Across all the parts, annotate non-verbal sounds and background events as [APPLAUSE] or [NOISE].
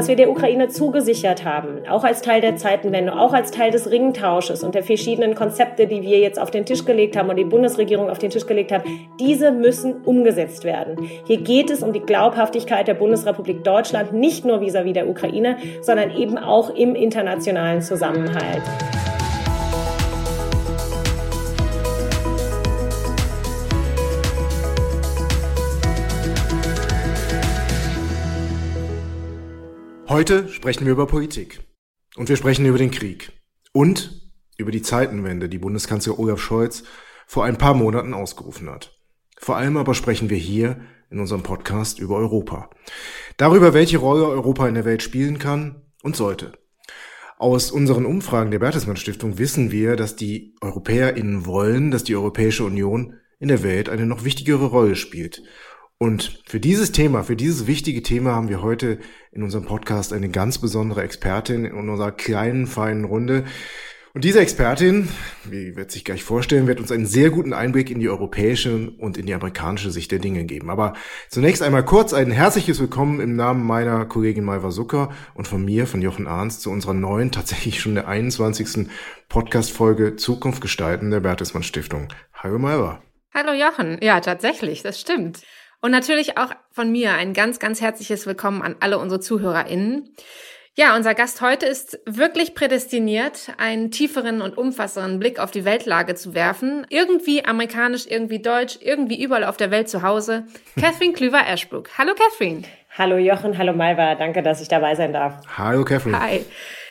was wir der Ukraine zugesichert haben, auch als Teil der Zeitenwende, auch als Teil des Ringtausches und der verschiedenen Konzepte, die wir jetzt auf den Tisch gelegt haben und die Bundesregierung auf den Tisch gelegt hat, diese müssen umgesetzt werden. Hier geht es um die Glaubhaftigkeit der Bundesrepublik Deutschland, nicht nur vis-à-vis -vis der Ukraine, sondern eben auch im internationalen Zusammenhalt. Heute sprechen wir über Politik. Und wir sprechen über den Krieg. Und über die Zeitenwende, die Bundeskanzler Olaf Scholz vor ein paar Monaten ausgerufen hat. Vor allem aber sprechen wir hier in unserem Podcast über Europa. Darüber, welche Rolle Europa in der Welt spielen kann und sollte. Aus unseren Umfragen der Bertelsmann Stiftung wissen wir, dass die EuropäerInnen wollen, dass die Europäische Union in der Welt eine noch wichtigere Rolle spielt und für dieses Thema, für dieses wichtige Thema haben wir heute in unserem Podcast eine ganz besondere Expertin in unserer kleinen, feinen Runde. Und diese Expertin, wie wird sich gleich vorstellen, wird uns einen sehr guten Einblick in die europäische und in die amerikanische Sicht der Dinge geben. Aber zunächst einmal kurz ein herzliches Willkommen im Namen meiner Kollegin Malva Zucker und von mir, von Jochen Arns, zu unserer neuen, tatsächlich schon der 21. Podcast-Folge Zukunft gestalten der Bertelsmann Stiftung. Hallo Malva. Hallo Jochen. Ja, tatsächlich, das stimmt. Und natürlich auch von mir ein ganz, ganz herzliches Willkommen an alle unsere ZuhörerInnen. Ja, unser Gast heute ist wirklich prädestiniert, einen tieferen und umfassenden Blick auf die Weltlage zu werfen. Irgendwie amerikanisch, irgendwie deutsch, irgendwie überall auf der Welt zu Hause. [LAUGHS] Catherine Klüver-Ashbrook. Hallo Catherine. Hallo Jochen, hallo Malva. Danke, dass ich dabei sein darf. Hallo Catherine. Hi.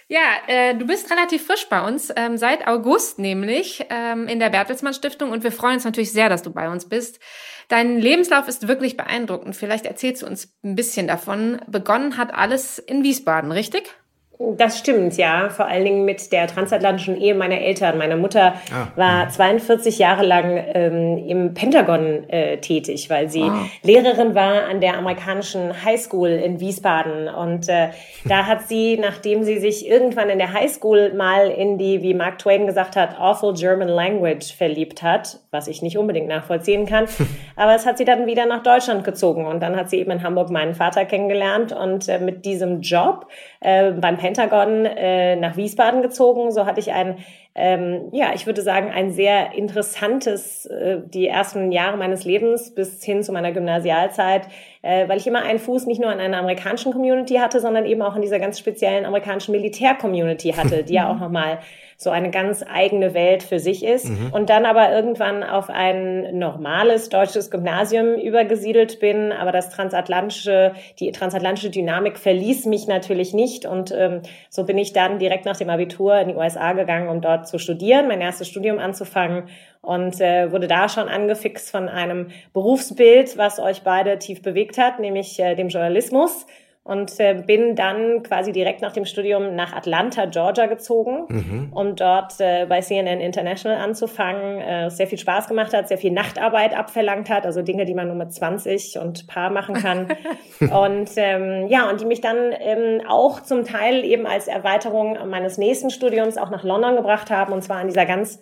Ja, äh, du bist relativ frisch bei uns, ähm, seit August nämlich ähm, in der Bertelsmann Stiftung und wir freuen uns natürlich sehr, dass du bei uns bist. Dein Lebenslauf ist wirklich beeindruckend. Vielleicht erzählst du uns ein bisschen davon. Begonnen hat alles in Wiesbaden, richtig? Das stimmt, ja. Vor allen Dingen mit der transatlantischen Ehe meiner Eltern. Meine Mutter ah. war 42 Jahre lang ähm, im Pentagon äh, tätig, weil sie ah. Lehrerin war an der amerikanischen Highschool in Wiesbaden. Und äh, da hat sie, nachdem sie sich irgendwann in der Highschool mal in die, wie Mark Twain gesagt hat, awful German language verliebt hat, was ich nicht unbedingt nachvollziehen kann, [LAUGHS] aber es hat sie dann wieder nach Deutschland gezogen. Und dann hat sie eben in Hamburg meinen Vater kennengelernt und äh, mit diesem Job äh, beim Pentagon äh, nach Wiesbaden gezogen. So hatte ich ein, ähm, ja, ich würde sagen, ein sehr interessantes, äh, die ersten Jahre meines Lebens bis hin zu meiner Gymnasialzeit, weil ich immer einen Fuß nicht nur in einer amerikanischen Community hatte, sondern eben auch in dieser ganz speziellen amerikanischen Militär-Community hatte, die ja auch nochmal so eine ganz eigene Welt für sich ist. Mhm. und dann aber irgendwann auf ein normales deutsches Gymnasium übergesiedelt bin, aber das transatlantische, die transatlantische Dynamik verließ mich natürlich nicht. Und ähm, so bin ich dann direkt nach dem Abitur in die USA gegangen, um dort zu studieren, mein erstes Studium anzufangen und äh, wurde da schon angefixt von einem Berufsbild, was euch beide tief bewegt hat, nämlich äh, dem Journalismus und äh, bin dann quasi direkt nach dem Studium nach Atlanta, Georgia gezogen, mhm. um dort äh, bei CNN International anzufangen. Äh, sehr viel Spaß gemacht hat, sehr viel Nachtarbeit abverlangt hat, also Dinge, die man nur mit 20 und Paar machen kann. [LAUGHS] und ähm, ja, und die mich dann ähm, auch zum Teil eben als Erweiterung meines nächsten Studiums auch nach London gebracht haben, und zwar in dieser ganz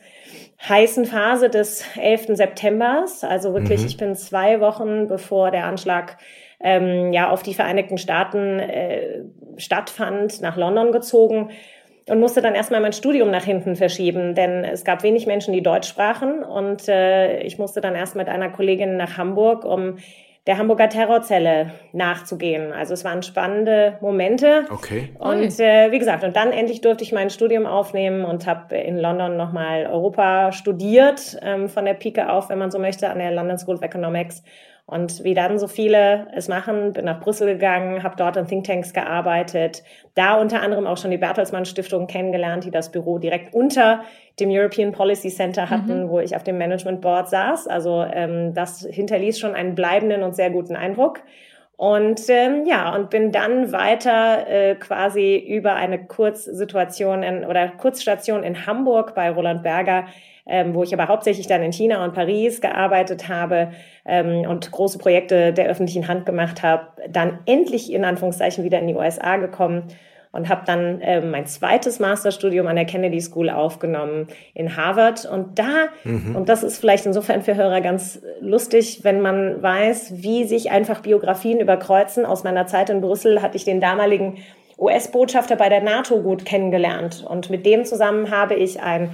heißen Phase des 11. Septembers. Also wirklich, mhm. ich bin zwei Wochen bevor der Anschlag ähm, ja auf die Vereinigten Staaten äh, stattfand, nach London gezogen und musste dann erstmal mein Studium nach hinten verschieben, denn es gab wenig Menschen, die Deutsch sprachen und äh, ich musste dann erst mit einer Kollegin nach Hamburg, um der Hamburger Terrorzelle nachzugehen. Also es waren spannende Momente. Okay. Und äh, wie gesagt, und dann endlich durfte ich mein Studium aufnehmen und habe in London nochmal Europa studiert, ähm, von der Pike auf, wenn man so möchte, an der London School of Economics und wie dann so viele es machen, bin nach Brüssel gegangen, habe dort in Thinktanks gearbeitet, da unter anderem auch schon die Bertelsmann Stiftung kennengelernt, die das Büro direkt unter dem European Policy Center hatten, mhm. wo ich auf dem Management Board saß. Also ähm, das hinterließ schon einen bleibenden und sehr guten Eindruck. Und ähm, ja, und bin dann weiter äh, quasi über eine Kurzsituation in, oder Kurzstation in Hamburg bei Roland Berger ähm, wo ich aber hauptsächlich dann in China und Paris gearbeitet habe ähm, und große Projekte der öffentlichen Hand gemacht habe, dann endlich in Anführungszeichen wieder in die USA gekommen und habe dann äh, mein zweites Masterstudium an der Kennedy School aufgenommen in Harvard. Und da, mhm. und das ist vielleicht insofern für Hörer ganz lustig, wenn man weiß, wie sich einfach Biografien überkreuzen. Aus meiner Zeit in Brüssel hatte ich den damaligen US-Botschafter bei der NATO gut kennengelernt. Und mit dem zusammen habe ich ein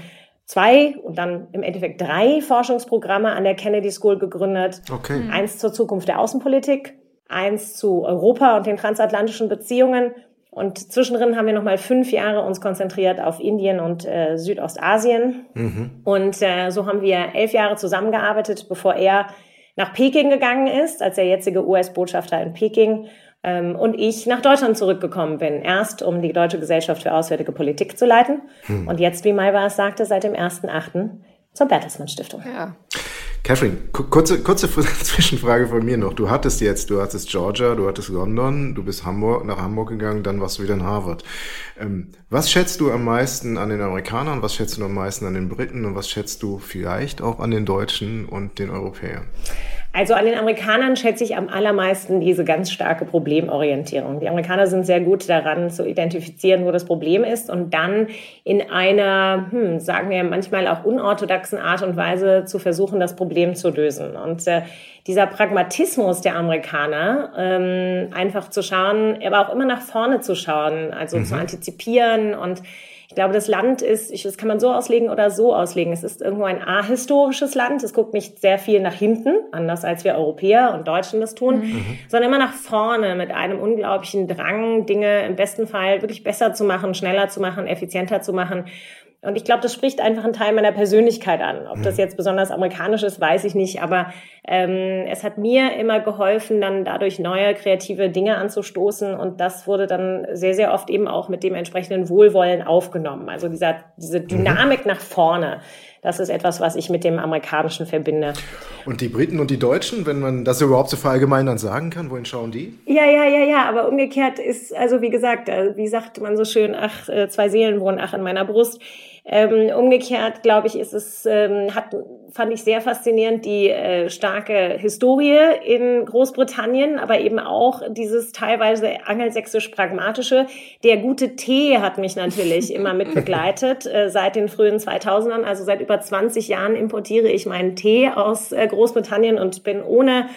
zwei und dann im Endeffekt drei Forschungsprogramme an der Kennedy School gegründet. Okay. Eins zur Zukunft der Außenpolitik, eins zu Europa und den transatlantischen Beziehungen. Und zwischendrin haben wir nochmal fünf Jahre uns konzentriert auf Indien und äh, Südostasien. Mhm. Und äh, so haben wir elf Jahre zusammengearbeitet, bevor er nach Peking gegangen ist, als der jetzige US-Botschafter in Peking ähm, und ich nach Deutschland zurückgekommen bin. Erst, um die Deutsche Gesellschaft für Auswärtige Politik zu leiten hm. und jetzt, wie Maiwa es sagte, seit dem 1.8. zur Bertelsmann Stiftung. Ja. Catherine, kurze, kurze [LAUGHS] Zwischenfrage von mir noch. Du hattest jetzt, du hattest Georgia, du hattest London, du bist Hamburg, nach Hamburg gegangen, dann warst du wieder in Harvard. Ähm, was schätzt du am meisten an den Amerikanern, was schätzt du am meisten an den Briten und was schätzt du vielleicht auch an den Deutschen und den Europäern? Also an den Amerikanern schätze ich am allermeisten diese ganz starke Problemorientierung. Die Amerikaner sind sehr gut daran zu identifizieren, wo das Problem ist und dann in einer, hm, sagen wir manchmal auch unorthodoxen Art und Weise zu versuchen, das Problem zu lösen. Und äh, dieser Pragmatismus der Amerikaner, ähm, einfach zu schauen, aber auch immer nach vorne zu schauen, also mhm. zu antizipieren und ich glaube, das Land ist, ich, das kann man so auslegen oder so auslegen. Es ist irgendwo ein ahistorisches Land. Es guckt nicht sehr viel nach hinten, anders als wir Europäer und Deutschen das tun, mhm. sondern immer nach vorne mit einem unglaublichen Drang, Dinge im besten Fall wirklich besser zu machen, schneller zu machen, effizienter zu machen. Und ich glaube, das spricht einfach einen Teil meiner Persönlichkeit an. Ob das mhm. jetzt besonders amerikanisch ist, weiß ich nicht. Aber ähm, es hat mir immer geholfen, dann dadurch neue kreative Dinge anzustoßen. Und das wurde dann sehr, sehr oft eben auch mit dem entsprechenden Wohlwollen aufgenommen. Also dieser, diese mhm. Dynamik nach vorne. Das ist etwas, was ich mit dem Amerikanischen verbinde. Und die Briten und die Deutschen, wenn man das überhaupt so verallgemeinern sagen kann, wohin schauen die? Ja, ja, ja, ja, aber umgekehrt ist, also wie gesagt, äh, wie sagt man so schön, ach, äh, zwei Seelen wohnen ach in meiner Brust. Ähm, umgekehrt, glaube ich, ist es, ähm, hat, fand ich sehr faszinierend, die äh, starke Historie in Großbritannien, aber eben auch dieses teilweise angelsächsisch-pragmatische. Der gute Tee hat mich natürlich [LAUGHS] immer mit begleitet, äh, seit den frühen 2000ern, also seit über 20 Jahren importiere ich meinen Tee aus äh, Großbritannien und bin ohne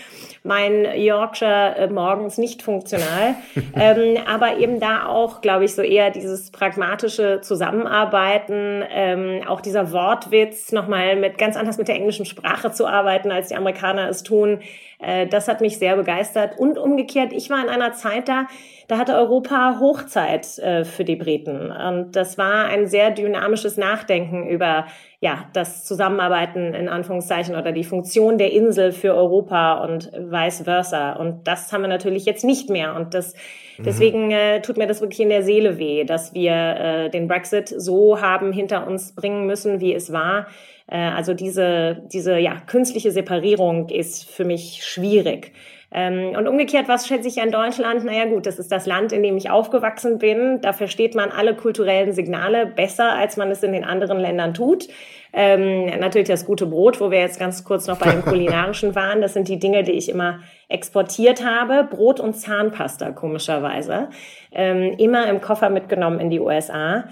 mein Yorkshire äh, morgens nicht funktional. [LAUGHS] ähm, aber eben da auch, glaube ich, so eher dieses pragmatische Zusammenarbeiten, ähm, auch dieser Wortwitz, nochmal mit ganz anders mit der englischen Sprache zu arbeiten, als die Amerikaner es tun. Äh, das hat mich sehr begeistert. Und umgekehrt, ich war in einer Zeit da, da hatte Europa Hochzeit äh, für die Briten. Und das war ein sehr dynamisches Nachdenken über ja, das Zusammenarbeiten in Anführungszeichen oder die Funktion der Insel für Europa und vice versa. Und das haben wir natürlich jetzt nicht mehr. Und das. Deswegen äh, tut mir das wirklich in der Seele weh, dass wir äh, den Brexit so haben hinter uns bringen müssen, wie es war. Äh, also diese, diese ja, künstliche Separierung ist für mich schwierig. Ähm, und umgekehrt, was schätze ich an Deutschland? Naja gut, das ist das Land, in dem ich aufgewachsen bin. Da versteht man alle kulturellen Signale besser, als man es in den anderen Ländern tut. Ähm, natürlich das gute Brot, wo wir jetzt ganz kurz noch bei dem [LAUGHS] kulinarischen waren. Das sind die Dinge, die ich immer exportiert habe. Brot und Zahnpasta, komischerweise. Ähm, immer im Koffer mitgenommen in die USA.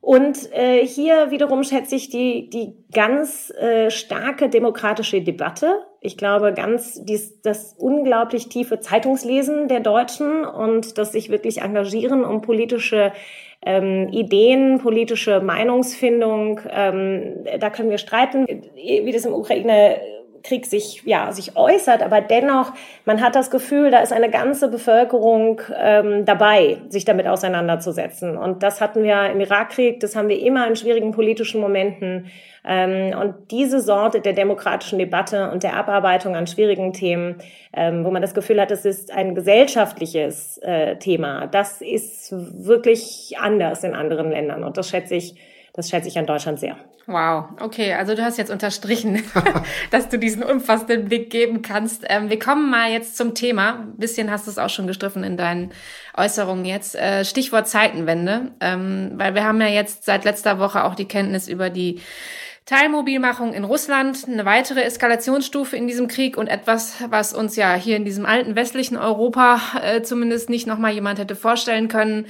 Und äh, hier wiederum schätze ich die, die ganz äh, starke demokratische Debatte. Ich glaube, ganz dies, das unglaublich tiefe Zeitungslesen der Deutschen und das sich wirklich engagieren, um politische ähm, Ideen, politische Meinungsfindung. Ähm, da können wir streiten, wie das im Ukraine Krieg sich, ja, sich äußert, aber dennoch, man hat das Gefühl, da ist eine ganze Bevölkerung ähm, dabei, sich damit auseinanderzusetzen. Und das hatten wir im Irakkrieg, das haben wir immer in schwierigen politischen Momenten. Ähm, und diese Sorte der demokratischen Debatte und der Abarbeitung an schwierigen Themen, ähm, wo man das Gefühl hat, es ist ein gesellschaftliches äh, Thema, das ist wirklich anders in anderen Ländern. Und das schätze ich das schätze ich an Deutschland sehr. Wow, okay, also du hast jetzt unterstrichen, [LAUGHS] dass du diesen umfassenden Blick geben kannst. Ähm, wir kommen mal jetzt zum Thema. Ein bisschen hast du es auch schon gestriffen in deinen Äußerungen jetzt. Äh, Stichwort Zeitenwende, ähm, weil wir haben ja jetzt seit letzter Woche auch die Kenntnis über die Teilmobilmachung in Russland, eine weitere Eskalationsstufe in diesem Krieg und etwas, was uns ja hier in diesem alten westlichen Europa äh, zumindest nicht nochmal jemand hätte vorstellen können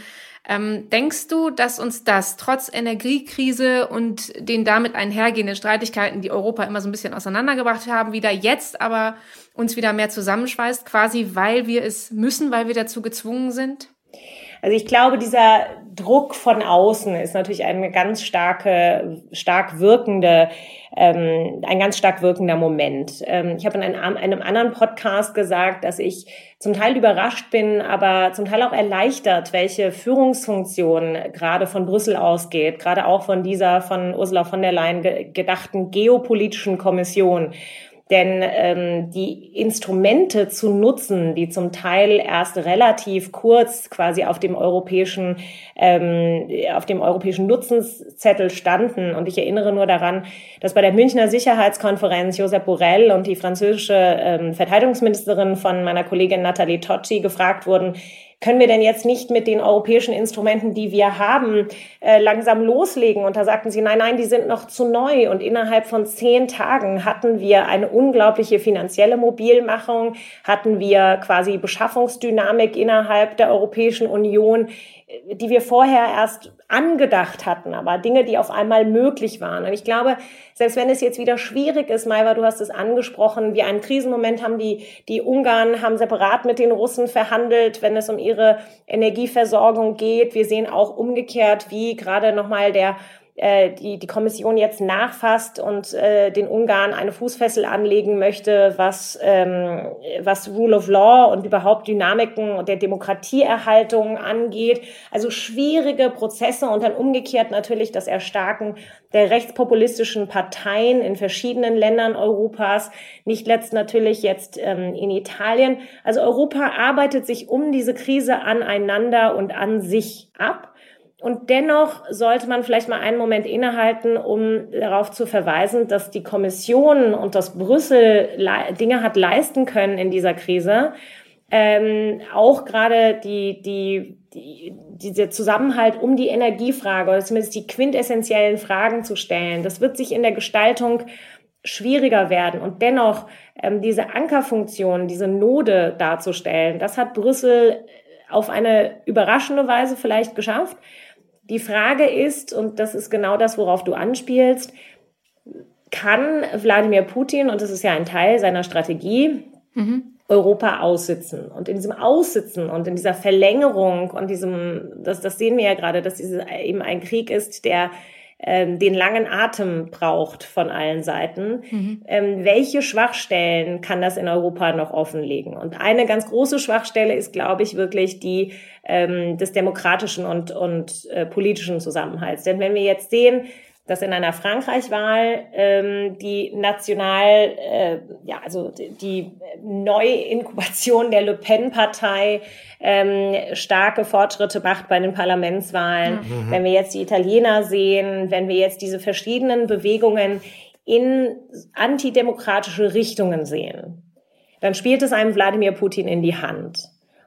Ähm, denkst du, dass uns das trotz Energiekrise und den damit einhergehenden Streitigkeiten, die Europa immer so ein bisschen auseinandergebracht haben, wieder jetzt aber uns wieder mehr zusammenschweißt, quasi weil wir es müssen, weil wir dazu gezwungen sind? Also ich glaube, dieser Druck von außen ist natürlich eine ganz starke, stark wirkende, ähm, ein ganz stark wirkender Moment. Ähm, ich habe in einem, einem anderen Podcast gesagt, dass ich zum Teil überrascht bin, aber zum Teil auch erleichtert, welche Führungsfunktion gerade von Brüssel ausgeht, gerade auch von dieser von Ursula von der Leyen gedachten geopolitischen Kommission. Denn ähm, die Instrumente zu nutzen, die zum Teil erst relativ kurz quasi auf dem europäischen, ähm, auf dem europäischen Nutzenszettel standen. Und ich erinnere nur daran, dass bei der Münchner Sicherheitskonferenz Josep Borrell und die französische ähm, Verteidigungsministerin von meiner Kollegin Nathalie Tocci gefragt wurden, können wir denn jetzt nicht mit den europäischen Instrumenten, die wir haben, äh, langsam loslegen? Und da sagten sie, nein, nein, die sind noch zu neu. Und innerhalb von zehn Tagen hatten wir eine unglaubliche finanzielle Mobilmachung, hatten wir quasi Beschaffungsdynamik innerhalb der Europäischen Union, die wir vorher erst angedacht hatten, aber Dinge, die auf einmal möglich waren. Und ich glaube, selbst wenn es jetzt wieder schwierig ist, Maiva, du hast es angesprochen, wir einen Krisenmoment haben, die, die Ungarn haben separat mit den Russen verhandelt, wenn es um ihre Energieversorgung geht. Wir sehen auch umgekehrt, wie gerade nochmal der äh, die, die Kommission jetzt nachfasst und äh, den Ungarn eine Fußfessel anlegen möchte, was, ähm, was Rule of Law und überhaupt Dynamiken der Demokratieerhaltung angeht. Also schwierige Prozesse und dann umgekehrt natürlich das Erstarken der rechtspopulistischen Parteien in verschiedenen Ländern Europas, nicht letzt natürlich jetzt ähm, in Italien. Also Europa arbeitet sich um diese Krise aneinander und an sich ab. Und dennoch sollte man vielleicht mal einen Moment innehalten, um darauf zu verweisen, dass die Kommission und das Brüssel Dinge hat leisten können in dieser Krise. Ähm, auch gerade die, die, die, dieser Zusammenhalt um die Energiefrage oder zumindest die quintessentiellen Fragen zu stellen. Das wird sich in der Gestaltung schwieriger werden. Und dennoch ähm, diese Ankerfunktion, diese Node darzustellen, das hat Brüssel auf eine überraschende Weise vielleicht geschafft. Die Frage ist, und das ist genau das, worauf du anspielst, kann Wladimir Putin, und das ist ja ein Teil seiner Strategie, mhm. Europa aussitzen. Und in diesem Aussitzen und in dieser Verlängerung und diesem, das, das sehen wir ja gerade, dass dieses eben ein Krieg ist, der ähm, den langen Atem braucht von allen Seiten. Mhm. Ähm, welche Schwachstellen kann das in Europa noch offenlegen? Und eine ganz große Schwachstelle ist, glaube ich, wirklich die ähm, des demokratischen und, und äh, politischen Zusammenhalts. Denn wenn wir jetzt sehen, dass in einer Frankreich-Wahl ähm, die national, äh, ja, also die Neuinkubation der Le Pen-Partei ähm, starke Fortschritte macht bei den Parlamentswahlen. Mhm. Wenn wir jetzt die Italiener sehen, wenn wir jetzt diese verschiedenen Bewegungen in antidemokratische Richtungen sehen, dann spielt es einem Wladimir Putin in die Hand.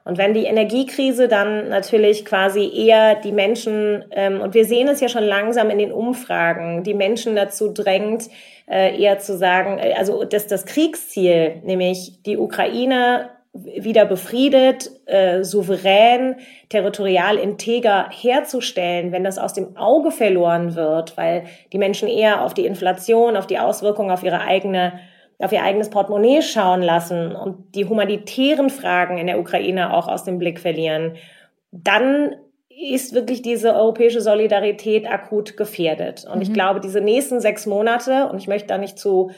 Und wenn die Energiekrise dann natürlich quasi eher die Menschen, ähm, und wir sehen es ja schon langsam in den Umfragen, die Menschen dazu drängt, äh, eher zu sagen, äh, also dass das Kriegsziel, nämlich die Ukraine wieder befriedet, äh, souverän, territorial integer herzustellen, wenn das aus dem Auge verloren wird, weil die Menschen eher auf die Inflation, auf die Auswirkungen auf ihre eigene auf ihr eigenes Portemonnaie schauen lassen und die humanitären Fragen in der Ukraine auch aus dem Blick verlieren, dann ist wirklich diese europäische Solidarität akut gefährdet. Und mhm. ich glaube, diese nächsten sechs Monate, und ich möchte da nicht zu,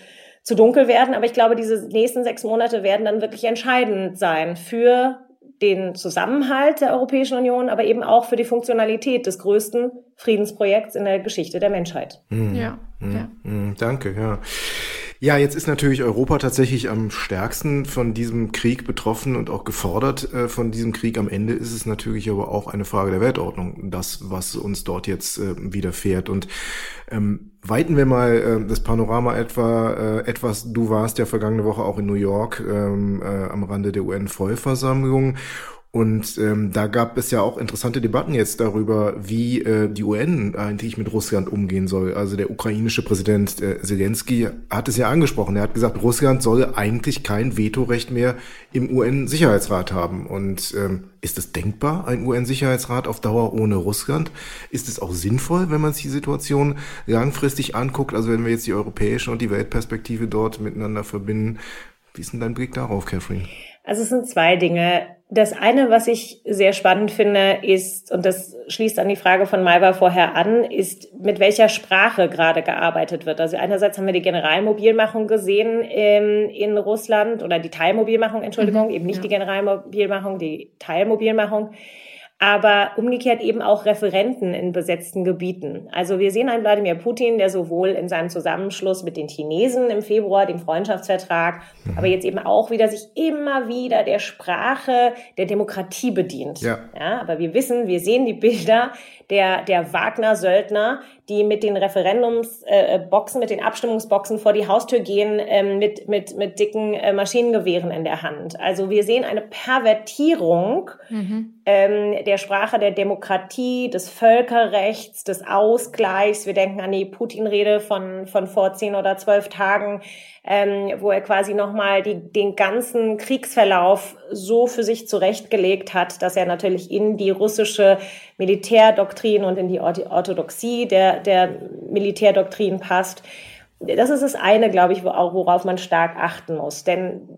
zu dunkel werden, aber ich glaube, diese nächsten sechs Monate werden dann wirklich entscheidend sein für den Zusammenhalt der Europäischen Union, aber eben auch für die Funktionalität des größten Friedensprojekts in der Geschichte der Menschheit. Mhm. Ja, mhm. ja. Mhm. Danke, ja. Ja, jetzt ist natürlich Europa tatsächlich am stärksten von diesem Krieg betroffen und auch gefordert äh, von diesem Krieg. Am Ende ist es natürlich aber auch eine Frage der Weltordnung, das, was uns dort jetzt äh, widerfährt. Und ähm, weiten wir mal äh, das Panorama etwa äh, etwas. Du warst ja vergangene Woche auch in New York ähm, äh, am Rande der UN-Vollversammlung Und ähm, da gab es ja auch interessante Debatten jetzt darüber, wie äh, die UN eigentlich mit Russland umgehen soll. Also der ukrainische Präsident äh, Zelensky hat es ja angesprochen. Er hat gesagt, Russland soll eigentlich kein Vetorecht mehr im UN-Sicherheitsrat haben. Und ähm, ist es denkbar, ein UN-Sicherheitsrat auf Dauer ohne Russland? Ist es auch sinnvoll, wenn man sich die Situation langfristig anguckt? Also wenn wir jetzt die europäische und die Weltperspektive dort miteinander verbinden. Wie ist denn dein Blick darauf, Catherine? Also es sind zwei Dinge. Das eine, was ich sehr spannend finde, ist, und das schließt an die Frage von Malva vorher an, ist, mit welcher Sprache gerade gearbeitet wird. Also einerseits haben wir die Generalmobilmachung gesehen ähm, in Russland oder die Teilmobilmachung, Entschuldigung, mhm, eben nicht ja. die Generalmobilmachung, die Teilmobilmachung aber umgekehrt eben auch Referenten in besetzten Gebieten. Also wir sehen einen Wladimir Putin, der sowohl in seinem Zusammenschluss mit den Chinesen im Februar, dem Freundschaftsvertrag, mhm. aber jetzt eben auch wieder sich immer wieder der Sprache der Demokratie bedient. Ja. ja aber wir wissen, wir sehen die Bilder der, der Wagner-Söldner, die mit den Referendumsboxen, äh, mit den Abstimmungsboxen vor die Haustür gehen, ähm, mit, mit, mit dicken äh, Maschinengewehren in der Hand. Also wir sehen eine Pervertierung mhm. ähm, der Sprache der Demokratie, des Völkerrechts, des Ausgleichs. Wir denken an die Putin-Rede von, von vor zehn oder zwölf Tagen ähm, wo er quasi nochmal den ganzen Kriegsverlauf so für sich zurechtgelegt hat, dass er natürlich in die russische Militärdoktrin und in die Orthodoxie der, der Militärdoktrin passt. Das ist das eine, glaube ich, worauf man stark achten muss. Denn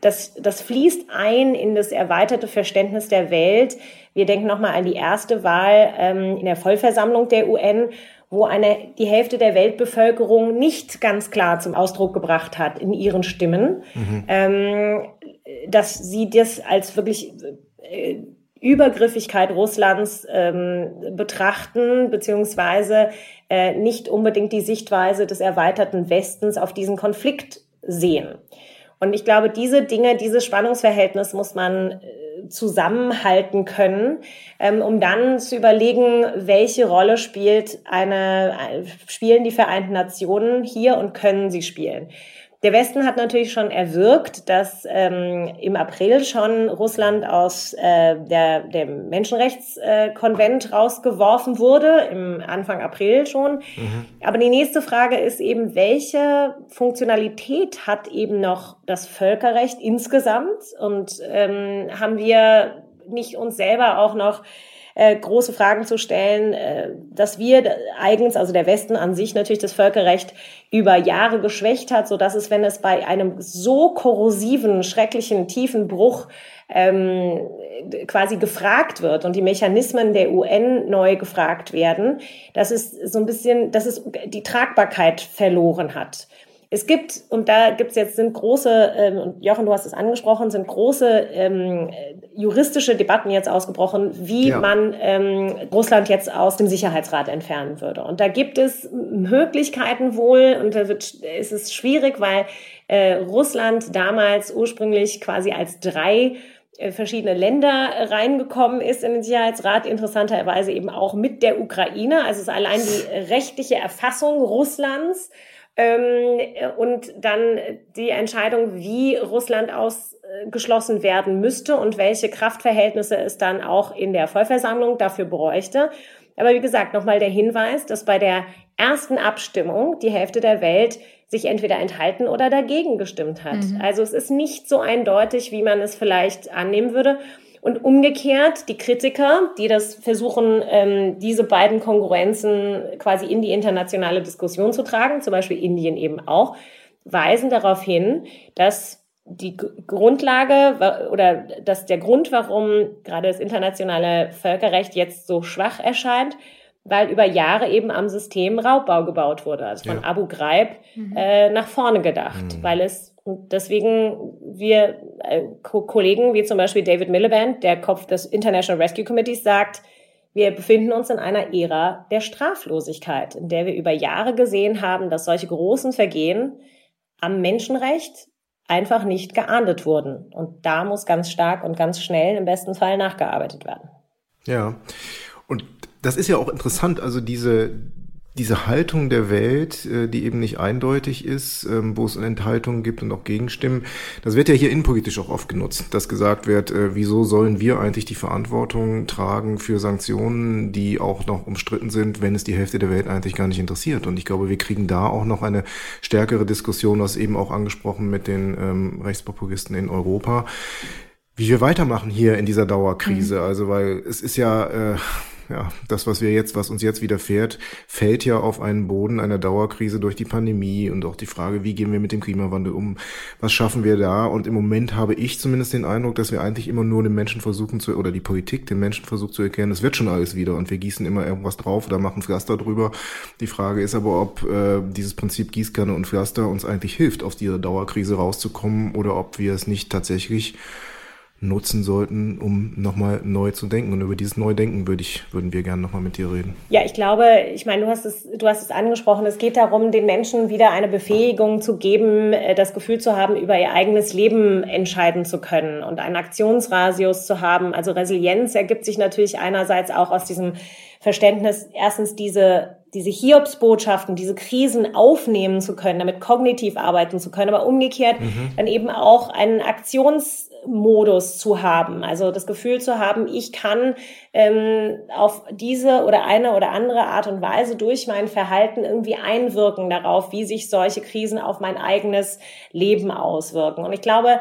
das, das fließt ein in das erweiterte Verständnis der Welt. Wir denken nochmal an die erste Wahl ähm, in der Vollversammlung der UN, wo eine, die Hälfte der Weltbevölkerung nicht ganz klar zum Ausdruck gebracht hat in ihren Stimmen, mhm. ähm, dass sie das als wirklich äh, Übergriffigkeit Russlands ähm, betrachten, beziehungsweise äh, nicht unbedingt die Sichtweise des erweiterten Westens auf diesen Konflikt sehen. Und ich glaube, diese Dinge, dieses Spannungsverhältnis muss man äh, zusammenhalten können, ähm, um dann zu überlegen, welche Rolle spielt eine, spielen die Vereinten Nationen hier und können sie spielen. Der Westen hat natürlich schon erwirkt, dass ähm, im April schon Russland aus äh, der, dem Menschenrechtskonvent äh, rausgeworfen wurde, im Anfang April schon. Mhm. Aber die nächste Frage ist eben, welche Funktionalität hat eben noch das Völkerrecht insgesamt? Und ähm, haben wir nicht uns selber auch noch äh, große Fragen zu stellen, äh, dass wir eigens, also der Westen an sich natürlich das Völkerrecht über Jahre geschwächt hat, so dass es, wenn es bei einem so korrosiven, schrecklichen, tiefen Bruch ähm, quasi gefragt wird und die Mechanismen der UN neu gefragt werden, dass es so ein bisschen, dass es die Tragbarkeit verloren hat. Es gibt, und da gibt's jetzt, sind große, ähm, und Jochen, du hast es angesprochen, sind große ähm, juristische Debatten jetzt ausgebrochen, wie ja. man ähm, Russland jetzt aus dem Sicherheitsrat entfernen würde. Und da gibt es Möglichkeiten wohl, und da wird, ist es schwierig, weil äh, Russland damals ursprünglich quasi als drei äh, verschiedene Länder reingekommen ist in den Sicherheitsrat, interessanterweise eben auch mit der Ukraine. Also es ist allein die rechtliche Erfassung Russlands und dann die Entscheidung, wie Russland ausgeschlossen werden müsste und welche Kraftverhältnisse es dann auch in der Vollversammlung dafür bräuchte. Aber wie gesagt, nochmal der Hinweis, dass bei der ersten Abstimmung die Hälfte der Welt sich entweder enthalten oder dagegen gestimmt hat. Mhm. Also es ist nicht so eindeutig, wie man es vielleicht annehmen würde. Und umgekehrt, die Kritiker, die das versuchen, ähm, diese beiden Konkurrenzen quasi in die internationale Diskussion zu tragen, zum Beispiel Indien eben auch, weisen darauf hin, dass die Grundlage oder dass der Grund, warum gerade das internationale Völkerrecht jetzt so schwach erscheint, weil über Jahre eben am System Raubbau gebaut wurde, also von ja. Abu Ghraib mhm. äh, nach vorne gedacht, mhm. weil es und deswegen wir äh, Ko Kollegen wie zum Beispiel David Miliband, der Kopf des International Rescue Committees, sagt, wir befinden uns in einer Ära der Straflosigkeit, in der wir über Jahre gesehen haben, dass solche großen Vergehen am Menschenrecht einfach nicht geahndet wurden. Und da muss ganz stark und ganz schnell im besten Fall nachgearbeitet werden. Ja, und das ist ja auch interessant, also diese diese Haltung der Welt, äh, die eben nicht eindeutig ist, ähm, wo es Enthaltungen gibt und auch Gegenstimmen, das wird ja hier innenpolitisch auch oft genutzt, dass gesagt wird, äh, wieso sollen wir eigentlich die Verantwortung tragen für Sanktionen, die auch noch umstritten sind, wenn es die Hälfte der Welt eigentlich gar nicht interessiert. Und ich glaube, wir kriegen da auch noch eine stärkere Diskussion, was eben auch angesprochen mit den ähm, Rechtspopulisten in Europa, wie wir weitermachen hier in dieser Dauerkrise. Mhm. Also, weil es ist ja, äh, ja, das, was wir jetzt, was uns jetzt widerfährt, fällt ja auf einen Boden einer Dauerkrise durch die Pandemie und auch die Frage, wie gehen wir mit dem Klimawandel um? Was schaffen wir da? Und im Moment habe ich zumindest den Eindruck, dass wir eigentlich immer nur den Menschen versuchen zu, oder die Politik den Menschen versucht zu erklären, es wird schon alles wieder und wir gießen immer irgendwas drauf oder machen Pflaster drüber. Die Frage ist aber, ob äh, dieses Prinzip Gießkanne und Pflaster uns eigentlich hilft, aus dieser Dauerkrise rauszukommen oder ob wir es nicht tatsächlich nutzen sollten, um nochmal neu zu denken. Und über dieses Neudenken würde ich, würden wir gerne nochmal mit dir reden. Ja, ich glaube, ich meine, du hast es, du hast es angesprochen. Es geht darum, den Menschen wieder eine Befähigung zu geben, äh, das Gefühl zu haben, über ihr eigenes Leben entscheiden zu können und einen Aktionsradius zu haben. Also Resilienz ergibt sich natürlich einerseits auch aus diesem Verständnis, erstens diese, diese Hiobsbotschaften, diese Krisen aufnehmen zu können, damit kognitiv arbeiten zu können, aber umgekehrt mhm. dann eben auch einen Aktionsmodus zu haben, also das Gefühl zu haben, ich kann ähm, auf diese oder eine oder andere Art und Weise durch mein Verhalten irgendwie einwirken darauf, wie sich solche Krisen auf mein eigenes Leben auswirken. Und ich glaube,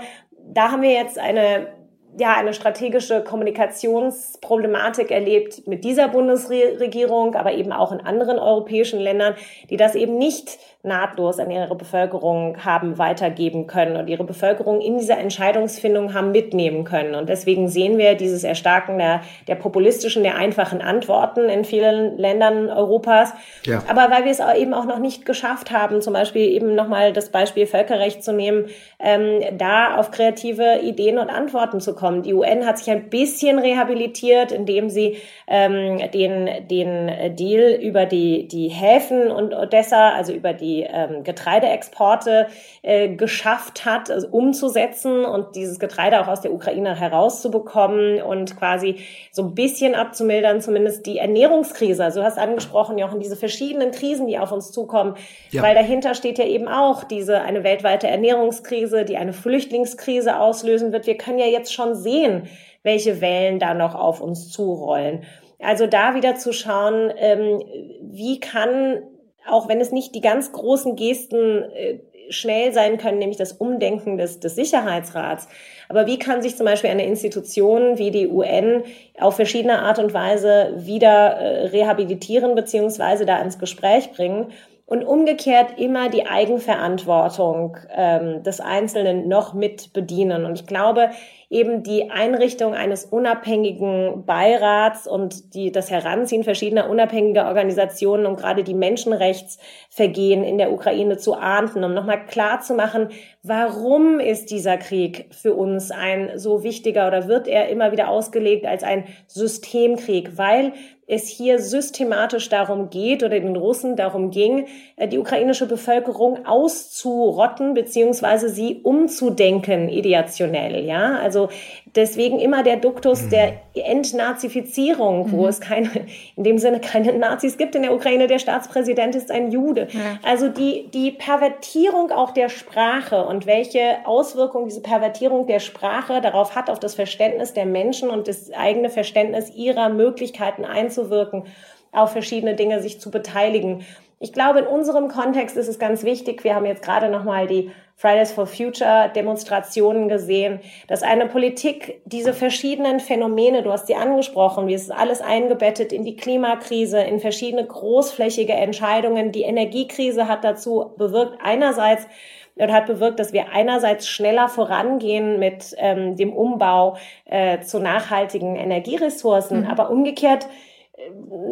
da haben wir jetzt eine ja, eine strategische Kommunikationsproblematik erlebt mit dieser Bundesregierung, aber eben auch in anderen europäischen Ländern, die das eben nicht nahtlos an ihre Bevölkerung haben weitergeben können und ihre Bevölkerung in dieser Entscheidungsfindung haben mitnehmen können. Und deswegen sehen wir dieses Erstarken der, der populistischen, der einfachen Antworten in vielen Ländern Europas. Ja. Aber weil wir es eben auch noch nicht geschafft haben, zum Beispiel eben nochmal das Beispiel Völkerrecht zu nehmen, ähm, da auf kreative Ideen und Antworten zu kommen. Die UN hat sich ein bisschen rehabilitiert, indem sie ähm, den, den Deal über die, die Häfen und Odessa, also über die ähm, Getreideexporte äh, geschafft hat, also umzusetzen und dieses Getreide auch aus der Ukraine herauszubekommen und quasi so ein bisschen abzumildern, zumindest die Ernährungskrise. Also du hast angesprochen, Jochen, diese verschiedenen Krisen, die auf uns zukommen, ja. weil dahinter steht ja eben auch diese eine weltweite Ernährungskrise, die eine Flüchtlingskrise auslösen wird. Wir können ja jetzt schon sehen, welche Wellen da noch auf uns zurollen. Also da wieder zu schauen, ähm, wie kann auch wenn es nicht die ganz großen Gesten äh, schnell sein können, nämlich das Umdenken des, des Sicherheitsrats. Aber wie kann sich zum Beispiel eine Institution wie die UN auf verschiedene Art und Weise wieder äh, rehabilitieren beziehungsweise da ins Gespräch bringen? Und umgekehrt immer die Eigenverantwortung ähm, des Einzelnen noch mit bedienen. Und ich glaube, eben die Einrichtung eines unabhängigen Beirats und die, das Heranziehen verschiedener unabhängiger Organisationen, um gerade die Menschenrechtsvergehen in der Ukraine zu ahnden, um nochmal klar zu machen, warum ist dieser Krieg für uns ein so wichtiger oder wird er immer wieder ausgelegt als ein Systemkrieg, weil es hier systematisch darum geht oder den Russen darum ging, äh, die ukrainische Bevölkerung auszurotten beziehungsweise sie umzudenken ideationell. Ja, also deswegen immer der Duktus mhm. der Entnazifizierung, wo mhm. es keine, in dem Sinne keine Nazis gibt in der Ukraine. Der Staatspräsident ist ein Jude. Ja. Also die, die Pervertierung auch der Sprache und welche Auswirkungen diese Pervertierung der Sprache darauf hat, auf das Verständnis der Menschen und das eigene Verständnis ihrer Möglichkeiten einzuwirken, auf verschiedene Dinge sich zu beteiligen. Ich glaube, in unserem Kontext ist es ganz wichtig. Wir haben jetzt gerade nochmal die Fridays for Future Demonstrationen gesehen, dass eine Politik diese verschiedenen Phänomene, du hast sie angesprochen, wie es ist alles eingebettet in die Klimakrise, in verschiedene großflächige Entscheidungen. Die Energiekrise hat dazu bewirkt, einerseits und hat bewirkt, dass wir einerseits schneller vorangehen mit ähm, dem Umbau äh, zu nachhaltigen Energieressourcen, mhm. aber umgekehrt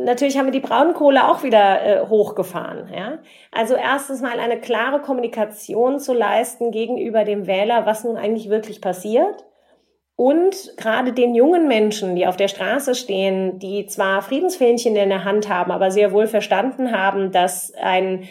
natürlich haben wir die Braunkohle auch wieder äh, hochgefahren. Ja? Also erstens mal eine klare Kommunikation zu leisten gegenüber dem Wähler, was nun eigentlich wirklich passiert. Und gerade den jungen Menschen, die auf der Straße stehen, die zwar Friedensfähnchen in der Hand haben, aber sehr wohl verstanden haben, dass ein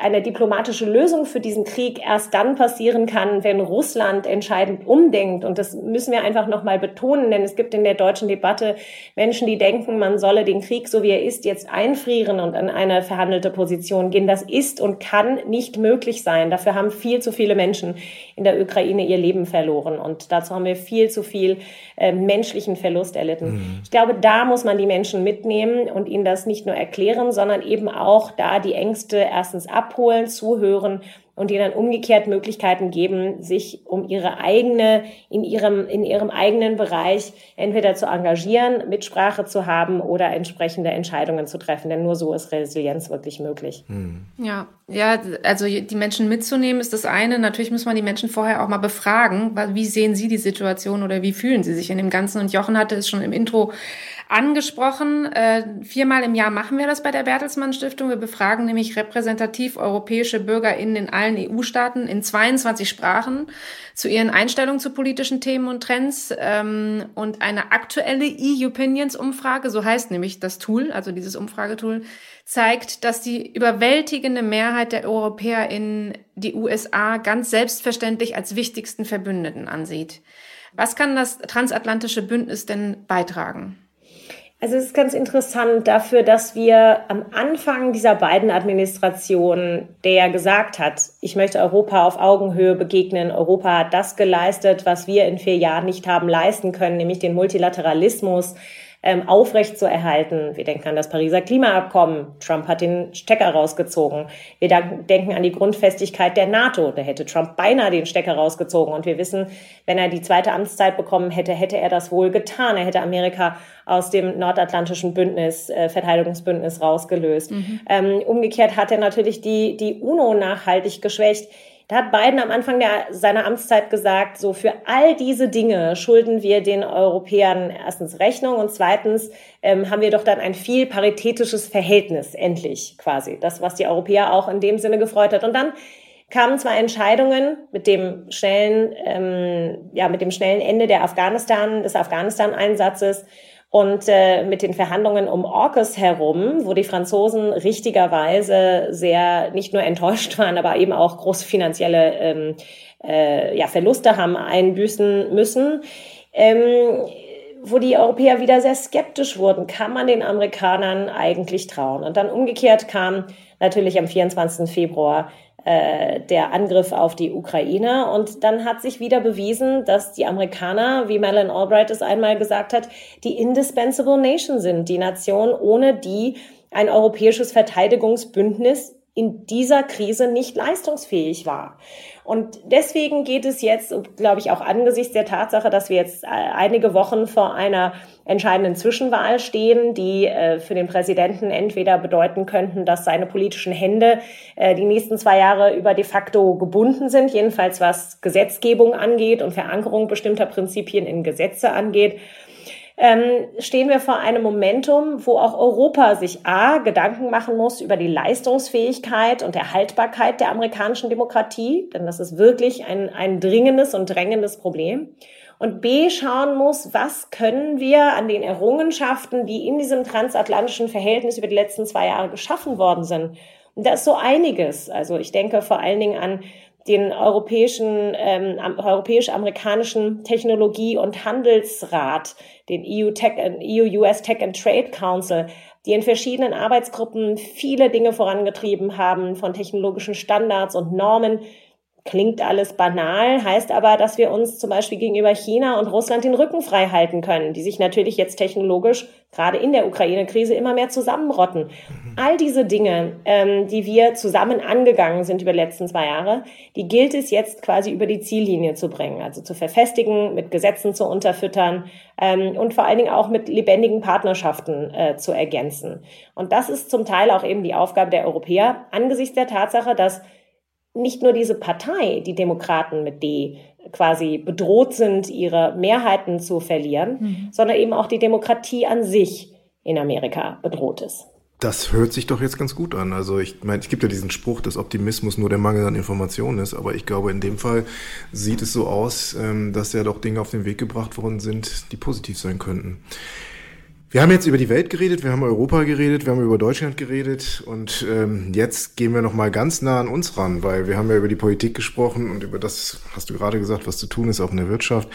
eine diplomatische Lösung für diesen Krieg erst dann passieren kann, wenn Russland entscheidend umdenkt. Und das müssen wir einfach nochmal betonen, denn es gibt in der deutschen Debatte Menschen, die denken, man solle den Krieg, so wie er ist, jetzt einfrieren und an eine verhandelte Position gehen. Das ist und kann nicht möglich sein. Dafür haben viel zu viele Menschen in der Ukraine ihr Leben verloren. Und dazu haben wir viel zu viel äh, menschlichen Verlust erlitten. Mhm. Ich glaube, da muss man die Menschen mitnehmen und ihnen das nicht nur erklären, sondern eben auch da die Ängste erstens abholen, zuhören und ihnen dann umgekehrt Möglichkeiten geben, sich um ihre eigene, in ihrem, in ihrem eigenen Bereich entweder zu engagieren, Mitsprache zu haben oder entsprechende Entscheidungen zu treffen. Denn nur so ist Resilienz wirklich möglich. Hm. Ja, ja, also die Menschen mitzunehmen ist das eine. Natürlich muss man die Menschen vorher auch mal befragen. Wie sehen sie die Situation oder wie fühlen sie sich in dem Ganzen? Und Jochen hatte es schon im Intro angesprochen. Äh, viermal im Jahr machen wir das bei der Bertelsmann Stiftung. Wir befragen nämlich repräsentativ europäische BürgerInnen in allen EU-Staaten in 22 Sprachen zu ihren Einstellungen zu politischen Themen und Trends. Ähm, und eine aktuelle EU-Opinions-Umfrage, so heißt nämlich das Tool, also dieses Umfragetool, zeigt, dass die überwältigende Mehrheit der EuropäerInnen die USA ganz selbstverständlich als wichtigsten Verbündeten ansieht. Was kann das transatlantische Bündnis denn beitragen? Also es ist ganz interessant dafür, dass wir am Anfang dieser beiden Administrationen, der gesagt hat, ich möchte Europa auf Augenhöhe begegnen, Europa hat das geleistet, was wir in vier Jahren nicht haben leisten können, nämlich den Multilateralismus, ähm, aufrecht zu erhalten. Wir denken an das Pariser Klimaabkommen. Trump hat den Stecker rausgezogen. Wir denken an die Grundfestigkeit der NATO. Da hätte Trump beinahe den Stecker rausgezogen. Und wir wissen, wenn er die zweite Amtszeit bekommen hätte, hätte er das wohl getan. Er hätte Amerika aus dem nordatlantischen Bündnis, äh, Verteidigungsbündnis rausgelöst. Mhm. Ähm, umgekehrt hat er natürlich die, die UNO nachhaltig geschwächt. Da hat Biden am Anfang der, seiner Amtszeit gesagt, so für all diese Dinge schulden wir den Europäern erstens Rechnung und zweitens ähm, haben wir doch dann ein viel paritätisches Verhältnis, endlich quasi. Das, was die Europäer auch in dem Sinne gefreut hat. Und dann kamen zwei Entscheidungen mit dem schnellen, ähm, ja, mit dem schnellen Ende der Afghanistan, des Afghanistan-Einsatzes und äh, mit den Verhandlungen um AUKUS herum, wo die Franzosen richtigerweise sehr nicht nur enttäuscht [LAUGHS] waren, aber eben auch große finanzielle ähm, äh, ja, Verluste haben einbüßen müssen, ähm, wo die Europäer wieder sehr skeptisch wurden, kann man den Amerikanern eigentlich trauen? Und dann umgekehrt kam natürlich am 24. Februar äh, der Angriff auf die Ukraine. Und dann hat sich wieder bewiesen, dass die Amerikaner, wie Madeleine Albright es einmal gesagt hat, die indispensable nation sind, die Nation, ohne die ein europäisches Verteidigungsbündnis in dieser Krise nicht leistungsfähig war. Und deswegen geht es jetzt, glaube ich, auch angesichts der Tatsache, dass wir jetzt äh, einige Wochen vor einer entscheidenden Zwischenwahl stehen, die äh, für den Präsidenten entweder bedeuten könnten, dass seine politischen Hände äh, die nächsten zwei Jahre über de facto gebunden sind, jedenfalls was Gesetzgebung angeht und Verankerung bestimmter Prinzipien in Gesetze angeht ähm, stehen wir vor einem Momentum, wo auch Europa sich A, Gedanken machen muss über die Leistungsfähigkeit und Erhaltbarkeit der amerikanischen Demokratie, denn das ist wirklich ein, ein dringendes und drängendes Problem. Und B, schauen muss, was können wir an den Errungenschaften, die in diesem transatlantischen Verhältnis über die letzten zwei Jahre geschaffen worden sind. Und da ist so einiges. Also ich denke vor allen Dingen an den europäischen, ähm, europäisch-amerikanischen Technologie- und Handelsrat, den EU, Tech, EU-US Tech and Trade Council, die in verschiedenen Arbeitsgruppen viele Dinge vorangetrieben haben, von technologischen Standards und Normen Klingt alles banal, heißt aber, dass wir uns zum Beispiel gegenüber China und Russland den Rücken frei halten können, die sich natürlich jetzt technologisch gerade in der Ukraine-Krise immer mehr zusammenrotten. Mhm. All diese Dinge, ähm, die wir zusammen angegangen sind über die letzten zwei Jahre, die gilt es jetzt quasi über die Ziellinie zu bringen, also zu verfestigen, mit Gesetzen zu unterfüttern ähm, und vor allen Dingen auch mit lebendigen Partnerschaften äh, zu ergänzen. Und das ist zum Teil auch eben die Aufgabe der Europäer angesichts der Tatsache, dass nicht nur diese Partei, die Demokraten mit D, quasi bedroht sind, ihre Mehrheiten zu verlieren, mhm. sondern eben auch die Demokratie an sich in Amerika bedroht ist. Das hört sich doch jetzt ganz gut an. Also ich meine, es gibt ja diesen Spruch, dass Optimismus nur der Mangel an Informationen ist, aber ich glaube, in dem Fall sieht es so aus, ähm, dass ja doch Dinge auf den Weg gebracht worden sind, die positiv sein könnten. Wir haben jetzt über die Welt geredet, wir haben Europa geredet, wir haben über Deutschland geredet und ähm, jetzt gehen wir noch mal ganz nah an uns ran, weil wir haben ja über die Politik gesprochen und über das hast du gerade gesagt, was zu tun ist auch in der Wirtschaft.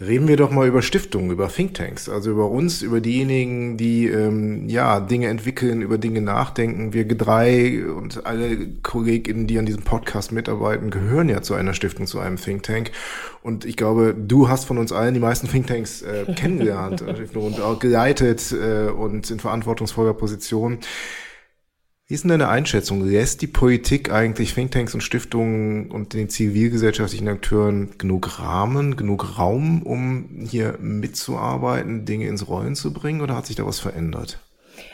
Reden wir doch mal über Stiftungen, über Thinktanks, also über uns, über diejenigen, die ähm, ja Dinge entwickeln, über Dinge nachdenken. Wir drei und alle Kolleginnen, die an diesem Podcast mitarbeiten, gehören ja zu einer Stiftung, zu einem Think Tank. Und ich glaube, du hast von uns allen die meisten Thinktanks äh, [LAUGHS] kennengelernt und auch geleitet äh, und in verantwortungsvoller Position. Wie ist denn deine Einschätzung? Lässt die Politik eigentlich Thinktanks und Stiftungen und den zivilgesellschaftlichen Akteuren genug Rahmen, genug Raum, um hier mitzuarbeiten, Dinge ins Rollen zu bringen oder hat sich da was verändert?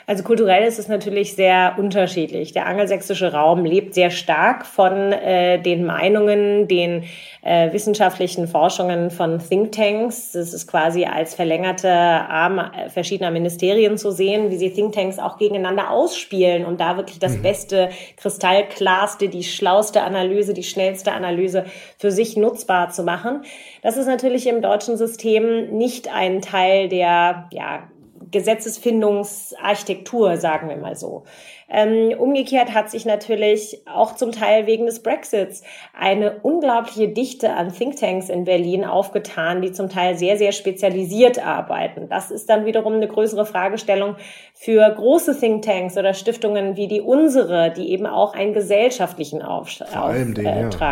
Also kulturell ist es natürlich sehr unterschiedlich. Der angelsächsische Raum lebt sehr stark von äh, den Meinungen, den äh, wissenschaftlichen Forschungen von Thinktanks. Das ist quasi als verlängerte Arm äh, verschiedener Ministerien zu sehen, wie sie Thinktanks auch gegeneinander ausspielen, um da wirklich das mhm. beste, kristallklarste, die schlauste Analyse, die schnellste Analyse für sich nutzbar zu machen. Das ist natürlich im deutschen System nicht ein Teil der, ja, Gesetzesfindungsarchitektur, sagen wir mal so. Ähm, umgekehrt hat sich natürlich auch zum Teil wegen des Brexits eine unglaubliche Dichte an Thinktanks in Berlin aufgetan, die zum Teil sehr, sehr spezialisiert arbeiten. Das ist dann wiederum eine größere Fragestellung für große Thinktanks oder Stiftungen wie die unsere, die eben auch einen gesellschaftlichen Auftrag haben.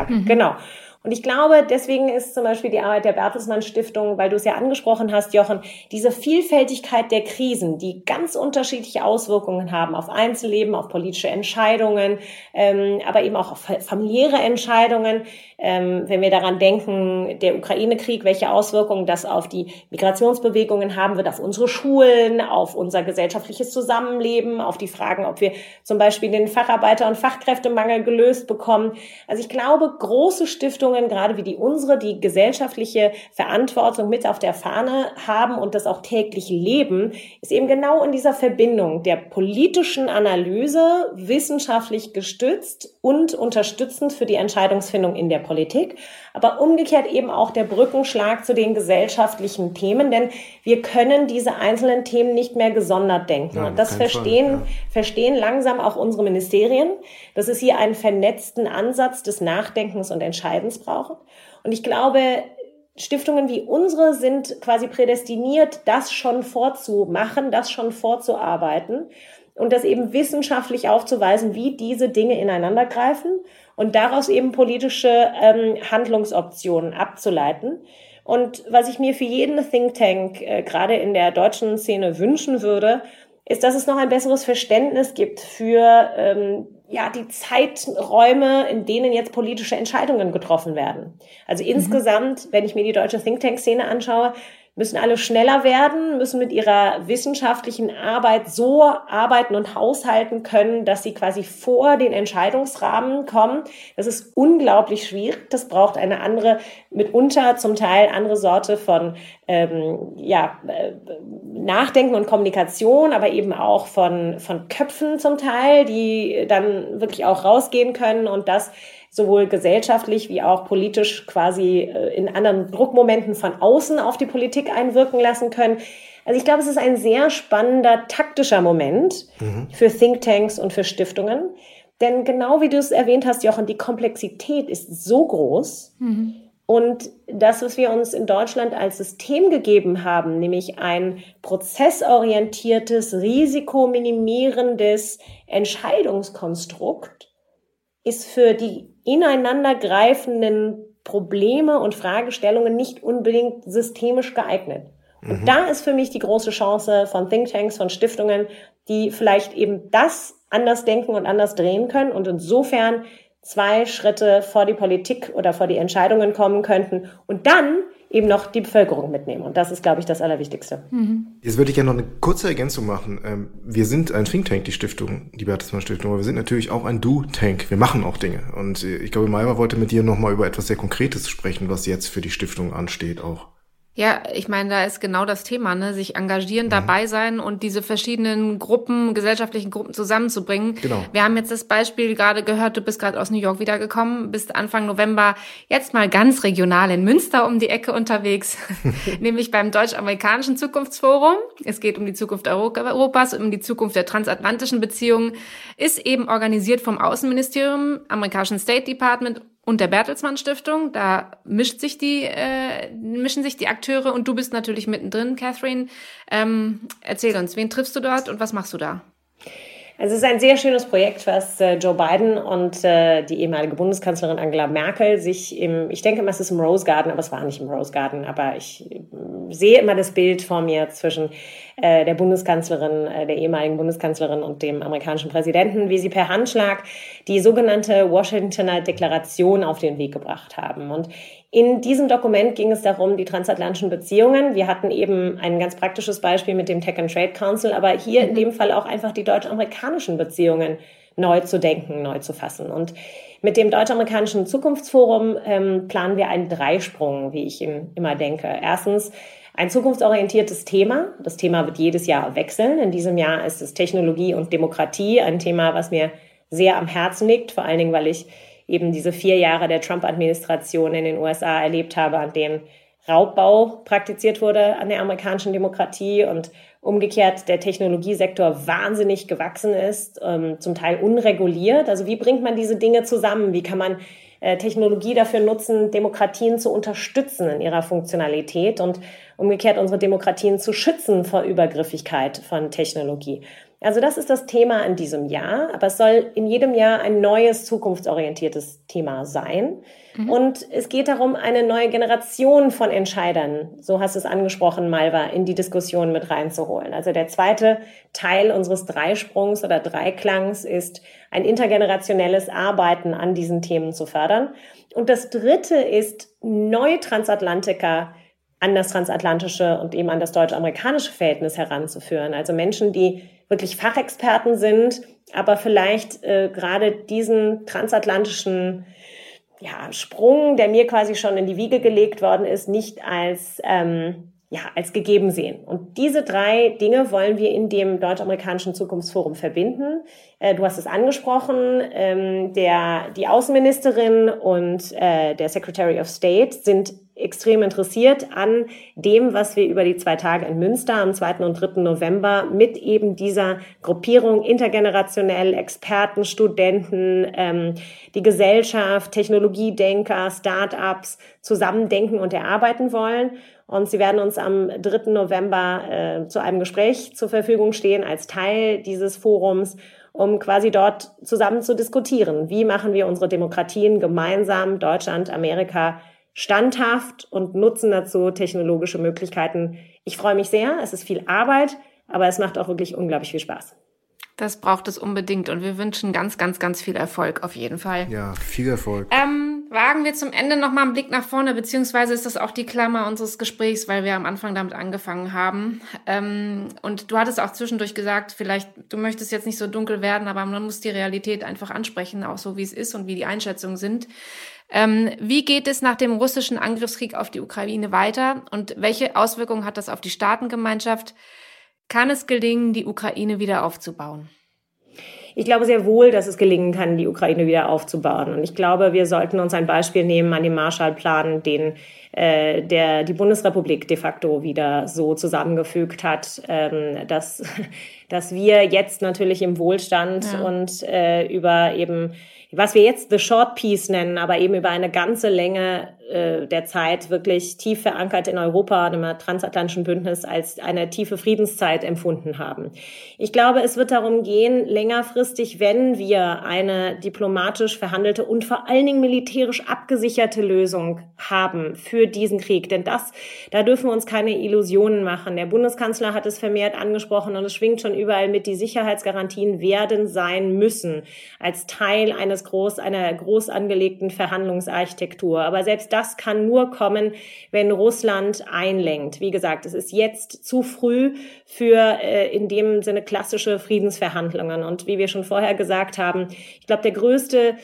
Ja. Mhm. Genau. Und ich glaube, deswegen ist zum Beispiel die Arbeit der Bertelsmann Stiftung, weil du es ja angesprochen hast, Jochen, diese Vielfältigkeit der Krisen, die ganz unterschiedliche Auswirkungen haben auf Einzelleben, auf politische Entscheidungen, ähm, aber eben auch auf familiäre Entscheidungen. Ähm, wenn wir daran denken, der Ukraine-Krieg, welche Auswirkungen das auf die Migrationsbewegungen haben wird, auf unsere Schulen, auf unser gesellschaftliches Zusammenleben, auf die Fragen, ob wir zum Beispiel den Facharbeiter- und Fachkräftemangel gelöst bekommen. Also ich glaube, große Stiftungen Stiftungen, gerade wie die unsere, die gesellschaftliche Verantwortung mit auf der Fahne haben und das auch täglich leben, ist eben genau in dieser Verbindung der politischen Analyse, wissenschaftlich gestützt und unterstützend für die Entscheidungsfindung in der Politik, aber umgekehrt eben auch der Brückenschlag zu den gesellschaftlichen Themen, denn wir können diese einzelnen Themen nicht mehr gesondert denken. Nein, und das verstehen, Fall, ja. verstehen langsam auch unsere Ministerien, dass es hier einen vernetzten Ansatz des Nachdenkens und Entscheidens brauchen. Und ich glaube, Stiftungen wie unsere sind quasi prädestiniert, das schon vorzumachen, das schon vorzuarbeiten und das eben wissenschaftlich aufzuweisen, wie diese Dinge ineinander greifen und daraus eben politische ähm, Handlungsoptionen abzuleiten. Und was ich mir für jeden Think Tank äh, gerade in der deutschen Szene wünschen würde, ist, dass es noch ein besseres Verständnis gibt für ähm, ja die Zeiträume, in denen jetzt politische Entscheidungen getroffen werden. Also mhm. insgesamt, wenn ich mir die deutsche Think Tank Szene anschaue, müssen alle schneller werden, müssen mit ihrer wissenschaftlichen Arbeit so arbeiten und haushalten können, dass sie quasi vor den Entscheidungsrahmen kommen. Das ist unglaublich schwierig. Das braucht eine andere, mitunter zum Teil andere Sorte von ähm, ja, äh, Nachdenken und Kommunikation, aber eben auch von, von Köpfen zum Teil, die dann wirklich auch rausgehen können und das sowohl gesellschaftlich wie auch politisch quasi äh, in anderen Druckmomenten von außen auf die Politik einwirken lassen können. Also ich glaube, es ist ein sehr spannender taktischer Moment mhm. für Thinktanks und für Stiftungen. Denn genau wie du es erwähnt hast, Jochen, die Komplexität ist so groß. Mhm. Und das, was wir uns in Deutschland als System gegeben haben, nämlich ein prozessorientiertes, risikominimierendes Entscheidungskonstrukt, ist für die ineinandergreifenden Probleme und Fragestellungen nicht unbedingt systemisch geeignet. Und mhm. da ist für mich die große Chance von Thinktanks, von Stiftungen, die vielleicht eben das anders denken und anders drehen können und insofern zwei Schritte vor die Politik oder vor die Entscheidungen kommen könnten und dann eben noch die Bevölkerung mitnehmen. Und das ist, glaube ich, das Allerwichtigste. Mhm. Jetzt würde ich gerne noch eine kurze Ergänzung machen. Ähm, wir sind ein Think Tank, die Stiftung, die Bertelsmann Stiftung, aber wir sind natürlich auch ein Do-Tank. Wir machen auch Dinge. Und ich glaube, Maiva wollte mit dir nochmal über etwas sehr Konkretes sprechen, was jetzt für die Stiftung ansteht auch. Ja, ich meine, da ist genau das Thema, ne? sich engagieren, mhm. dabei sein und diese verschiedenen Gruppen, gesellschaftlichen Gruppen zusammenzubringen. Genau. Wir haben jetzt das Beispiel gerade gehört, du bist gerade aus New York wiedergekommen, bist Anfang November jetzt mal ganz regional in Münster um die Ecke unterwegs, [LAUGHS] nämlich beim Deutsch-Amerikanischen Zukunftsforum. Es geht um die Zukunft Europas, um die Zukunft der transatlantischen Beziehungen, ist eben organisiert vom Außenministerium, amerikanischen State Department und der Bertelsmann Stiftung. Da mischt sich die, äh, mischen sich die Akteure und du bist natürlich mittendrin, Catherine. Ähm, erzähl uns, wen triffst du dort und was machst du da? Also es ist ein sehr schönes Projekt, was äh, Joe Biden und äh, die ehemalige Bundeskanzlerin Angela Merkel sich im, ich denke immer, es ist im Rose Garden, aber es war nicht im Rose Garden, aber ich äh, sehe immer das Bild vor mir zwischen der Bundeskanzlerin, der ehemaligen Bundeskanzlerin und dem amerikanischen Präsidenten, wie sie per Handschlag die sogenannte Washingtoner Deklaration auf den Weg gebracht haben. Und in diesem Dokument ging es darum, die transatlantischen Beziehungen. Wir hatten eben ein ganz praktisches Beispiel mit dem Tech and Trade Council, aber hier in mhm. dem Fall auch einfach die deutsch-amerikanischen Beziehungen neu zu denken, neu zu fassen. Und mit dem Deutsch-Amerikanischen Zukunftsforum ähm, planen wir einen Dreisprung, wie ich immer denke. Erstens ein zukunftsorientiertes Thema. Das Thema wird jedes Jahr wechseln. In diesem Jahr ist es Technologie und Demokratie, ein Thema, was mir sehr am Herzen liegt, vor allen Dingen, weil ich eben diese vier Jahre der Trump-Administration in den USA erlebt habe, an denen Raubbau praktiziert wurde an der amerikanischen Demokratie und umgekehrt der Technologiesektor wahnsinnig gewachsen ist, ähm, zum Teil unreguliert. Also wie bringt man diese Dinge zusammen? Wie kann man äh, Technologie dafür nutzen, Demokratien zu unterstützen in ihrer Funktionalität und umgekehrt unsere Demokratien zu schützen vor Übergriffigkeit von Technologie? Also das ist das Thema in diesem Jahr, aber es soll in jedem Jahr ein neues zukunftsorientiertes Thema sein. Mhm. Und es geht darum, eine neue Generation von Entscheidern, so hast du es angesprochen, Malva, in die Diskussion mit reinzuholen. Also der zweite Teil unseres Dreisprungs oder Dreiklangs ist, ein intergenerationelles Arbeiten an diesen Themen zu fördern. Und das dritte ist, neue Transatlantiker an das transatlantische und eben an das deutsch-amerikanische Verhältnis heranzuführen. Also Menschen, die wirklich Fachexperten sind, aber vielleicht äh, gerade diesen transatlantischen ja, Sprung, der mir quasi schon in die Wiege gelegt worden ist, nicht als ähm, ja, als gegeben sehen. Und diese drei Dinge wollen wir in dem deutsch-amerikanischen Zukunftsforum verbinden. Äh, du hast es angesprochen, ähm, der, die Außenministerin und äh, der Secretary of State sind extrem interessiert an dem, was wir über die zwei Tage in Münster am 2. und 3. November mit eben dieser Gruppierung intergenerationell Experten, Studenten, ähm, die Gesellschaft, Technologiedenker, Start-ups zusammendenken und erarbeiten wollen. Und sie werden uns am 3. November äh, zu einem Gespräch zur Verfügung stehen als Teil dieses Forums um quasi dort zusammen zu diskutieren. Wie machen wir unsere Demokratien gemeinsam, Deutschland, Amerika, standhaft und nutzen dazu technologische Möglichkeiten. Ich freue mich sehr. Es ist viel Arbeit, aber es macht auch wirklich unglaublich viel Spaß. Das braucht es unbedingt und wir wünschen ganz, ganz, ganz viel Erfolg auf jeden Fall. Ja, viel Erfolg. Ähm, wagen wir zum Ende nochmal einen Blick nach vorne, beziehungsweise ist das auch die Klammer unseres Gesprächs, weil wir am Anfang damit angefangen haben. Ähm, und du hattest auch zwischendurch gesagt, vielleicht, du möchtest jetzt nicht so dunkel werden, aber man muss die Realität einfach ansprechen, auch so wie es ist und wie die Einschätzungen sind. Ähm, wie geht es nach dem russischen Angriffskrieg auf die Ukraine weiter und welche Auswirkungen hat das auf die Staatengemeinschaft? Kann es gelingen, die Ukraine wieder aufzubauen? Ich glaube sehr wohl, dass es gelingen kann, die Ukraine wieder aufzubauen. Und ich glaube, wir sollten uns ein Beispiel nehmen an dem Marshallplan, den äh, der die Bundesrepublik de facto wieder so zusammengefügt hat, ähm, dass, [LAUGHS] dass wir jetzt natürlich im Wohlstand ja. und äh, über eben was wir jetzt The Short Piece nennen, aber eben über eine ganze Länge äh, der Zeit wirklich tief verankert in Europa, im transatlantischen Bündnis, als eine tiefe Friedenszeit empfunden haben. Ich glaube, es wird darum gehen, längerfristig, wenn wir eine diplomatisch verhandelte und vor allen Dingen militärisch abgesicherte Lösung haben für diesen Krieg. Denn das, da dürfen wir uns keine Illusionen machen. Der Bundeskanzler hat es vermehrt angesprochen und es schwingt schon überall mit, die Sicherheitsgarantien werden sein müssen als Teil eines groß, einer groß angelegten Verhandlungsarchitektur. Aber selbst das kann nur kommen, wenn Russland einlenkt. Wie gesagt, es ist jetzt zu früh für äh, in dem Sinne klassische Friedensverhandlungen. Und wie wir schon vorher gesagt haben, ich glaube, der größte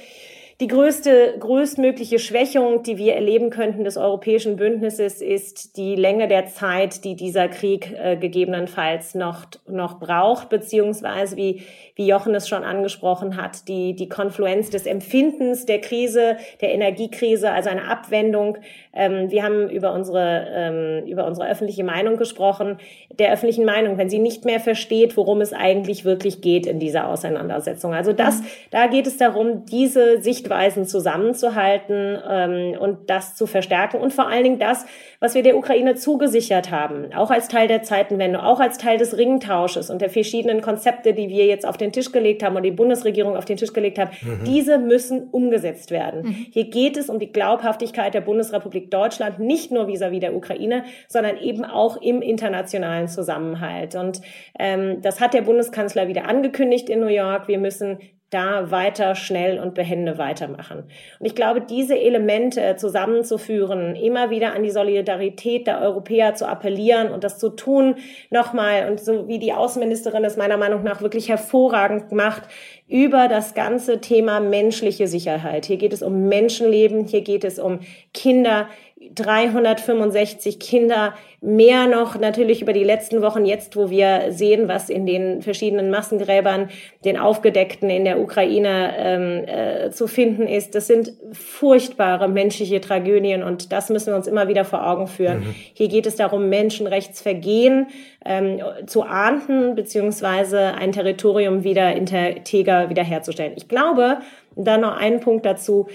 Die größte, größtmögliche Schwächung, die wir erleben könnten des europäischen Bündnisses, ist die Länge der Zeit, die dieser Krieg äh, gegebenenfalls noch, noch braucht, beziehungsweise wie, wie Jochen es schon angesprochen hat, die, die Konfluenz des Empfindens der Krise, der Energiekrise, also eine Abwendung. Ähm, wir haben über unsere, ähm, über unsere öffentliche Meinung gesprochen, der öffentlichen Meinung, wenn sie nicht mehr versteht, worum es eigentlich wirklich geht in dieser Auseinandersetzung. Also das, da geht es darum, diese Sichtweise Sichtweisen zusammenzuhalten ähm, und das zu verstärken und vor allen Dingen das, was wir der Ukraine zugesichert haben, auch als Teil der Zeitenwende, auch als Teil des Ringtausches und der verschiedenen Konzepte, die wir jetzt auf den Tisch gelegt haben und die Bundesregierung auf den Tisch gelegt hat, mhm. diese müssen umgesetzt werden. Mhm. Hier geht es um die Glaubhaftigkeit der Bundesrepublik Deutschland, nicht nur vis-à-vis -vis der Ukraine, sondern eben auch im internationalen Zusammenhalt. Und ähm, das hat der Bundeskanzler wieder angekündigt in New York. Wir müssen da weiter schnell und behende weitermachen. Und ich glaube, diese Elemente zusammenzuführen, immer wieder an die Solidarität der Europäer zu appellieren und das zu tun nochmal und so wie die Außenministerin es meiner Meinung nach wirklich hervorragend macht, über das ganze Thema menschliche Sicherheit. Hier geht es um Menschenleben, hier geht es um Kinder, 365 Kinder, mehr noch natürlich über die letzten Wochen jetzt, wo wir sehen, was in den verschiedenen Massengräbern, den aufgedeckten in der Ukraine ähm, äh, zu finden ist. Das sind furchtbare menschliche Tragödien und das müssen wir uns immer wieder vor Augen führen. Mhm. Hier geht es darum, Menschenrechtsvergehen ähm, zu ahnden, beziehungsweise ein Territorium wieder integer wiederherzustellen. Ich glaube, dann noch einen Punkt dazu,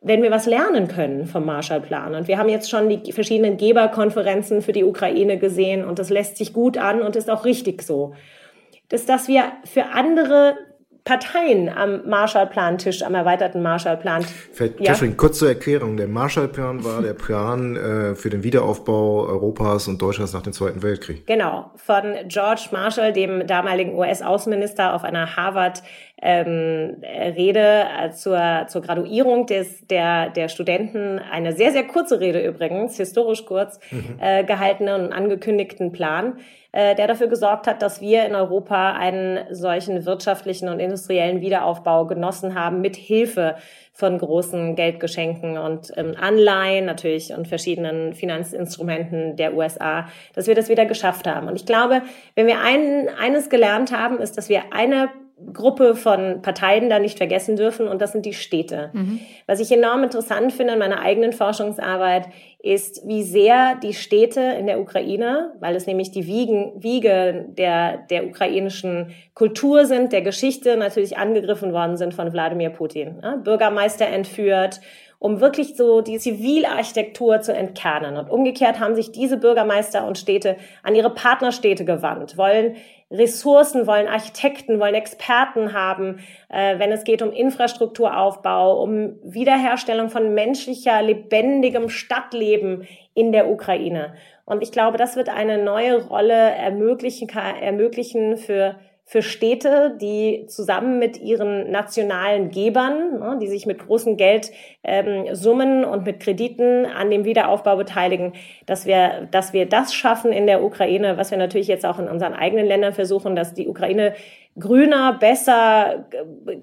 wenn wir was lernen können vom Marshallplan. Und wir haben jetzt schon die verschiedenen Geberkonferenzen für die Ukraine gesehen und das lässt sich gut an und ist auch richtig so. Dass, dass wir für andere Parteien am Marshallplan-Tisch, am erweiterten Marshallplan. Ja. Catherine, kurz zur Erklärung. Der Marshallplan war der Plan äh, für den Wiederaufbau Europas und Deutschlands nach dem Zweiten Weltkrieg. Genau, von George Marshall, dem damaligen US-Außenminister, auf einer Harvard ähm, Rede äh, zur, zur Graduierung des, der, der Studenten, eine sehr, sehr kurze Rede übrigens, historisch kurz, mhm. äh, gehaltenen und angekündigten Plan äh, der dafür gesorgt hat, dass wir in Europa einen solchen wirtschaftlichen und industriellen Wiederaufbau genossen haben mit Hilfe von großen Geldgeschenken und ähm, Anleihen natürlich und verschiedenen Finanzinstrumenten der USA, dass wir das wieder geschafft haben. Und ich glaube, wenn wir ein, eines gelernt haben, ist, dass wir eine Gruppe von Parteien da nicht vergessen dürfen und das sind die Städte. Mhm. Was ich enorm interessant finde in meiner eigenen Forschungsarbeit ist, wie sehr die Städte in der Ukraine, weil es nämlich die Wiegen, Wiege der, der ukrainischen Kultur sind, der Geschichte natürlich angegriffen worden sind von Wladimir Putin. Ja, Bürgermeister entführt, um wirklich so die Zivilarchitektur zu entkernen. Und umgekehrt haben sich diese Bürgermeister und Städte an ihre Partnerstädte gewandt, wollen Ressourcen, wollen Architekten, wollen Experten haben, äh, wenn es geht um Infrastrukturaufbau, um Wiederherstellung von menschlicher, lebendigem Stadtleben in der Ukraine. Und ich glaube, das wird eine neue Rolle ermöglichen, ermöglichen für für Städte, die zusammen mit ihren nationalen Gebern, ne, die sich mit großen Geldsummen ähm, und mit Krediten an dem Wiederaufbau beteiligen, dass wir, dass wir das schaffen in der Ukraine, was wir natürlich jetzt auch in unseren eigenen Ländern versuchen, dass die Ukraine grüner, besser,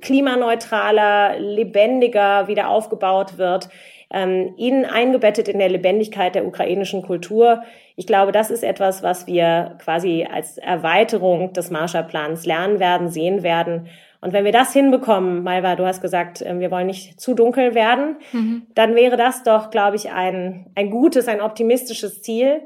klimaneutraler, lebendiger wieder aufgebaut wird, ähm, in, eingebettet in der Lebendigkeit der ukrainischen Kultur. Ich glaube, das ist etwas, was wir quasi als Erweiterung des Marshallplans lernen werden, sehen werden. Und wenn wir das hinbekommen, Malva, du hast gesagt, äh, wir wollen nicht zu dunkel werden, mhm. dann wäre das doch, glaube ich, ein, ein gutes, ein optimistisches Ziel.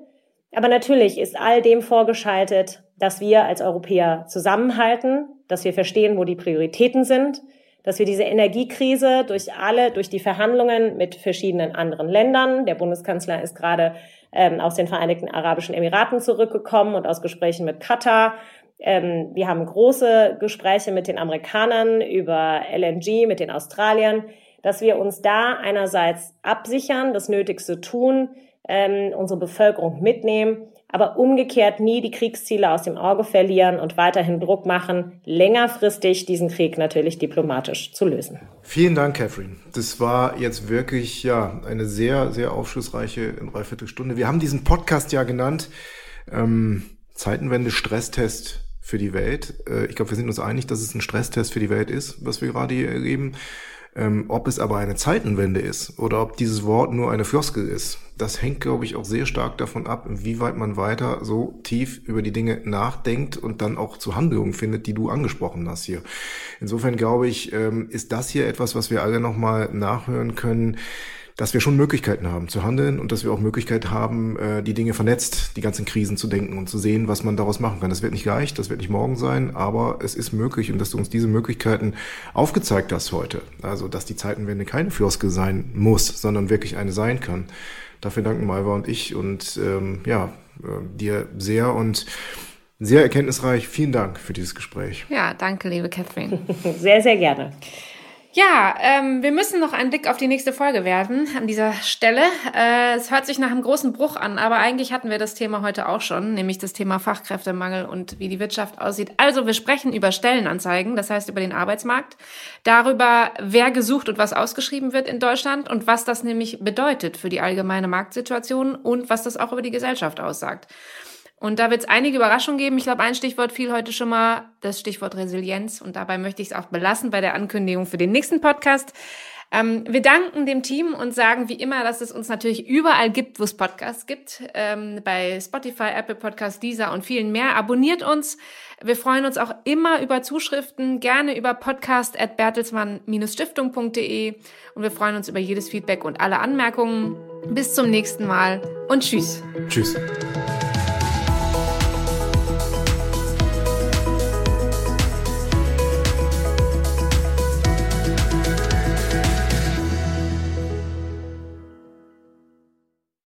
Aber natürlich ist all dem vorgeschaltet, dass wir als Europäer zusammenhalten, dass wir verstehen, wo die Prioritäten sind, dass wir diese Energiekrise durch alle, durch die Verhandlungen mit verschiedenen anderen Ländern, der Bundeskanzler ist gerade ähm, aus den Vereinigten Arabischen Emiraten zurückgekommen und aus Gesprächen mit Katar. Ähm, wir haben große Gespräche mit den Amerikanern über LNG, mit den Australiern, dass wir uns da einerseits absichern, das Nötigste tun, ähm, unsere Bevölkerung mitnehmen, aber umgekehrt nie die Kriegsziele aus dem Auge verlieren und weiterhin Druck machen, längerfristig diesen Krieg natürlich diplomatisch zu lösen. Vielen Dank, Catherine. Das war jetzt wirklich ja eine sehr, sehr aufschlussreiche Dreiviertelstunde. Wir haben diesen Podcast ja genannt ähm, Zeitenwende Stresstest für die Welt. Äh, ich glaube, wir sind uns einig, dass es ein Stresstest für die Welt ist, was wir gerade hier erleben. Ähm, ob es aber eine Zeitenwende ist oder ob dieses Wort nur eine Floskel ist, das hängt, glaube ich, auch sehr stark davon ab, inwieweit man weiter so tief über die Dinge nachdenkt und dann auch zu Handlungen findet, die du angesprochen hast hier. Insofern glaube ich, ähm, ist das hier etwas, was wir alle nochmal nachhören können dass wir schon Möglichkeiten haben zu handeln und dass wir auch Möglichkeit haben, äh, die Dinge vernetzt, die ganzen Krisen zu denken und zu sehen, was man daraus machen kann. Das wird nicht leicht, das wird nicht morgen sein, aber es ist möglich und dass du uns diese Möglichkeiten aufgezeigt hast heute. Also, dass die Zeitenwende keine Floskel sein muss, sondern wirklich eine sein kann. Dafür danken Malva und ich und ähm, ja, äh, dir sehr und sehr erkenntnisreich. Vielen Dank für dieses Gespräch. Ja, danke, liebe Catherine. [LAUGHS] sehr, sehr gerne. Ja, ähm, wir müssen noch einen Blick auf die nächste Folge werfen an dieser Stelle. Äh, es hört sich nach einem großen Bruch an, aber eigentlich hatten wir das Thema heute auch schon, nämlich das Thema Fachkräftemangel und wie die Wirtschaft aussieht. Also wir sprechen über Stellenanzeigen, das heißt über den Arbeitsmarkt, darüber, wer gesucht und was ausgeschrieben wird in Deutschland und was das nämlich bedeutet für die allgemeine Marktsituation und was das auch über die Gesellschaft aussagt. Und da wird es einige Überraschungen geben. Ich glaube, ein Stichwort fiel heute schon mal, das Stichwort Resilienz. Und dabei möchte ich es auch belassen bei der Ankündigung für den nächsten Podcast. Ähm, wir danken dem Team und sagen wie immer, dass es uns natürlich überall gibt, wo es Podcasts gibt. Ähm, bei Spotify, Apple Podcasts, Deezer und vielen mehr. Abonniert uns. Wir freuen uns auch immer über Zuschriften, gerne über podcast at bertelsmann-stiftung.de und wir freuen uns über jedes Feedback und alle Anmerkungen. Bis zum nächsten Mal und tschüss. Tschüss.